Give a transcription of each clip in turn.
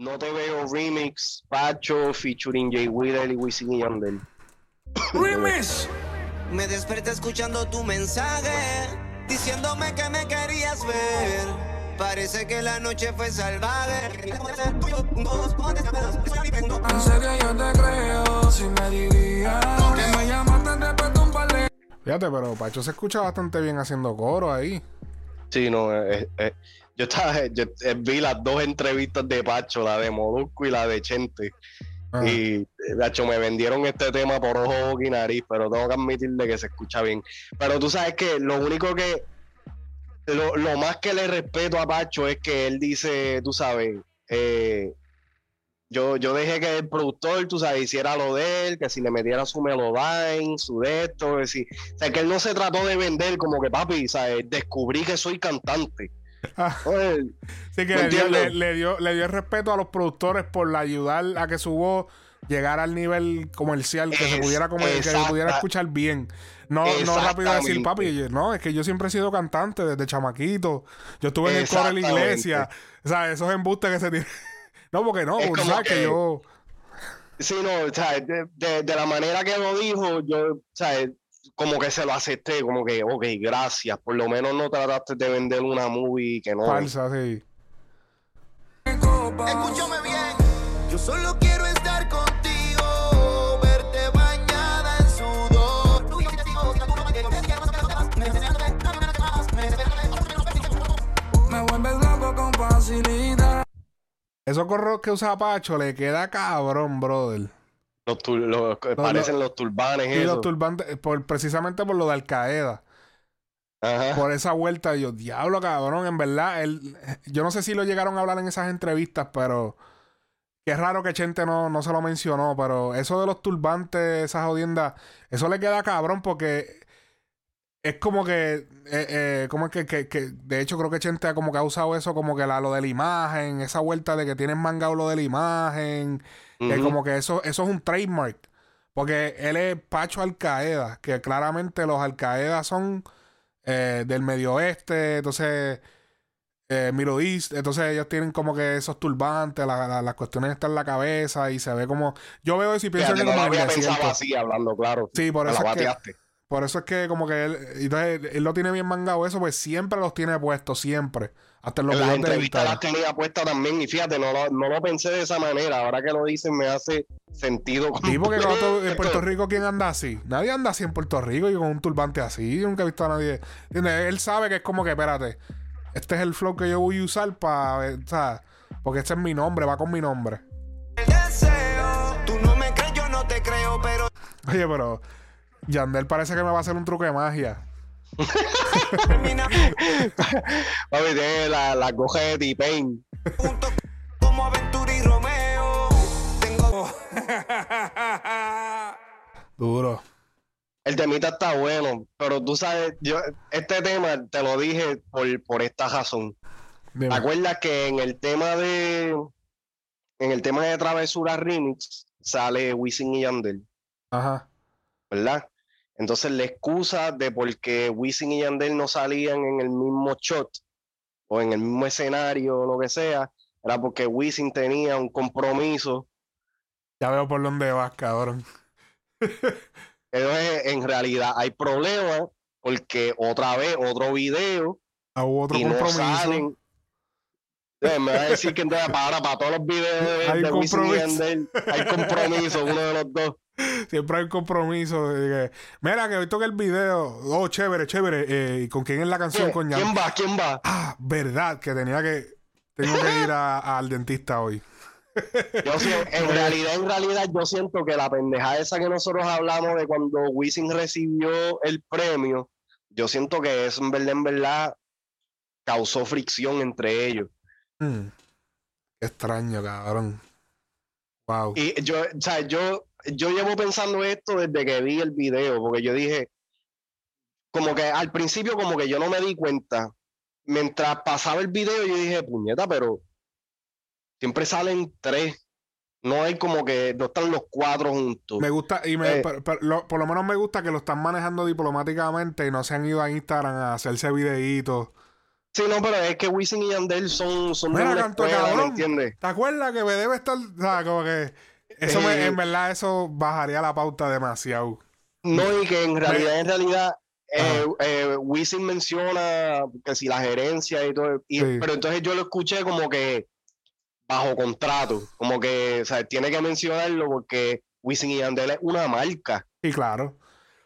No te veo remix, Pacho, featuring Jay Wheeler y Wisin y Yandel. ¡Remix! Me desperté escuchando tu mensaje, diciéndome que me querías ver. Parece que la noche fue salvaje. En serio yo te creo, si me dirías que me llamaste después de un par de... Fíjate, pero Pacho se escucha bastante bien haciendo coro ahí. Sí, no, eh, eh, yo estaba, yo eh, vi las dos entrevistas de Pacho, la de Molusco y la de Chente. Ah. Y, Pacho, me vendieron este tema por ojo, y nariz, pero tengo que admitirle que se escucha bien. Pero tú sabes que lo único que, lo, lo más que le respeto a Pacho es que él dice, tú sabes, eh, yo, yo dejé que el productor, tú sabes, hiciera lo de él, que si le metiera su melodyne, su de esto, que si, o sea, que él no se trató de vender como que, papi, ¿sabes? descubrí que soy cantante. Oye, Sí, que ¿Me le dio, le, dio, le dio el respeto a los productores por ayudar a que su voz llegara al nivel comercial, que se pudiera, como, que se pudiera escuchar bien. No, no rápido decir, papi, no, es que yo siempre he sido cantante desde chamaquito. Yo estuve en el coro de la iglesia. O sea, esos embustes que se tienen. no, porque no, como sabes que, que- yo. Sí, no, o sea, de, de- de la manera que lo dijo, yo, o sea, como que se lo acepté, como que, ok, gracias, por lo menos no trataste de vender una movie que no. Falsa, sí. Escúchame bien, yo solo quiero estar contigo, verte bañada en sudor. Me vuelves loco con facilidad. Esos corros que usa Pacho le queda cabrón, brother. Los, tur- los- parecen los turbanes, Y eso. los turbantes, por, precisamente por lo de Al Qaeda. Ajá. por esa vuelta. Yo, diablo, cabrón, en verdad. Él, yo no sé si lo llegaron a hablar en esas entrevistas, pero qué raro que Chente no, no se lo mencionó. Pero eso de los turbantes, esas jodiendas, eso le queda cabrón porque es como que, eh, eh, como es que, que, que- de hecho, creo que Chente ha como que ha usado eso como que la, lo de la imagen, esa vuelta de que tienen mangado lo de la imagen, Ujú. como que eso, eso es un trademark. Porque él es Pacho Al Qaeda, que claramente los Al Qaeda son eh, del Medio Oeste, entonces eh, Middle East, entonces ellos tienen como que esos turbantes, la- la- las cuestiones están en la cabeza y se ve como. Yo veo eso y pienso Fíjate, que no como había así, hablando claro. Sí, por Me eso la es que-. Por eso es que como que él, entonces él lo tiene bien mangado eso, pues siempre los tiene puestos, siempre. Hasta en los En las entrevistas las tenía puestas también, y fíjate, no lo, no lo pensé de esa manera. Ahora que lo dicen, me hace sentido. Sí, porque tú- en Puerto. Rico, ¿quién anda así? Nadie anda así en Puerto Rico y con un turbante así. Yo nunca he visto a nadie. ¿Entiendes? Él sabe que es como que, espérate, este es el flow que yo voy a usar para. O sea, porque este es mi nombre, va con mi nombre. El deseo, tú no me crees, yo no te creo, pero Oye, pero Yandel parece que me va a hacer un truco de magia. termina Papi, tiene la, la coja de T-Pain. como Aventura y Romeo. Tengo Duro. El temita está bueno, pero tú sabes, yo este tema te lo dije por, por esta razón. Dime. ¿Te acuerdas que en el tema de en el tema de Travesura Remix sale Wisin y Yandel, Ajá. ¿verdad? Entonces la excusa de por qué Wisin y Yandel no salían en el mismo shot o en el mismo escenario o lo que sea, era porque Wisin tenía un compromiso. Ya veo por dónde vas, cabrón. Entonces, en realidad hay problemas porque otra vez, otro video Ah, otro y no salen. Eh, me va a decir que entonces para, para todos los videos de, Hay de Wisin y. Yandel hay compromiso, uno de los dos. Siempre hay un compromiso. de que, Mira, que hoy toca el video. Oh, chévere, chévere. Eh, ¿Y con quién es la canción? Yan- ¿Quién va? ¿Quién va? Ah, verdad, que tenía que. Tengo que ir a- al dentista hoy. Yo sí, en realidad, en realidad, yo siento que la pendejada esa que nosotros hablamos de cuando Wisin recibió el premio, yo siento que eso en verdad, en verdad, causó fricción entre ellos. Qué extraño, cabrón. Wow. Y yo, o sea, yo, yo llevo pensando esto desde que vi el video, porque yo dije, como que al principio como que yo no me di cuenta. Mientras pasaba el video, yo dije, puñeta, pero siempre salen tres. No hay como que no están los cuatro juntos. Me gusta, y me, Eh. lo- por lo menos me gusta que lo están manejando diplomáticamente y no se han ido a Instagram a hacerse videitos Sí, no, pero es que Wisin y Yandel son, son de Mira, una canto escuela, ¿me entiendes? ¿Te acuerdas que me debe estar. O sea, como que. Eso me- Eh. en verdad, eso bajaría la pauta demasiado. No, y que en realidad, en realidad, eh, eh, Wisin menciona que si la gerencia y todo, y- Sí. pero entonces yo lo escuché como que bajo contrato, como que, o sea, tiene que mencionarlo porque Wisin y Yandel es una marca, Y claro.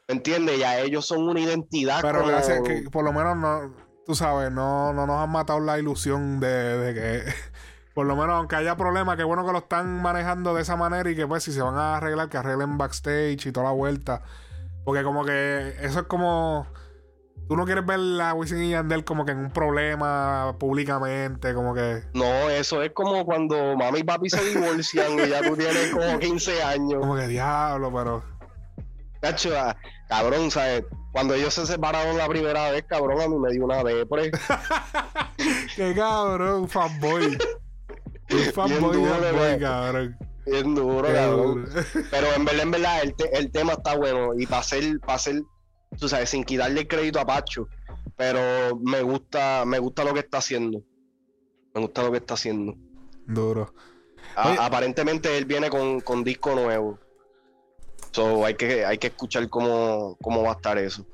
¿me entiendes? Ya ellos son una identidad Pero como- gracias que por lo menos no. Tú sabes, no, no nos han matado la ilusión de, de que. Por lo menos, aunque haya problemas, qué bueno que lo están manejando de esa manera y que, pues, si se van a arreglar, que arreglen backstage y toda la vuelta. Porque, como que eso es como. Tú no quieres ver a Wisin y Yandel como que en un problema públicamente, como que. No, eso es como cuando mami y papi se divorcian y ya tú tienes como 15 años. Como que diablo, pero. Cacho, ah, cabrón, ¿sabes? Cuando ellos se separaron la primera vez, cabrón, a mí me dio una depre. Qué cabrón, fanboy. Un fanboy cabrón. Bien duro, Qué cabrón. duro. Pero en verdad, en verdad, el, te- el tema está bueno. Y para ser, para ser, tú sabes, sin quitarle el crédito a Pacho. Pero me gusta, me gusta lo que está haciendo. Me gusta lo que está haciendo. Duro. A- aparentemente él viene con, con disco nuevo. So hay que, hay que escuchar cómo, cómo va a estar eso.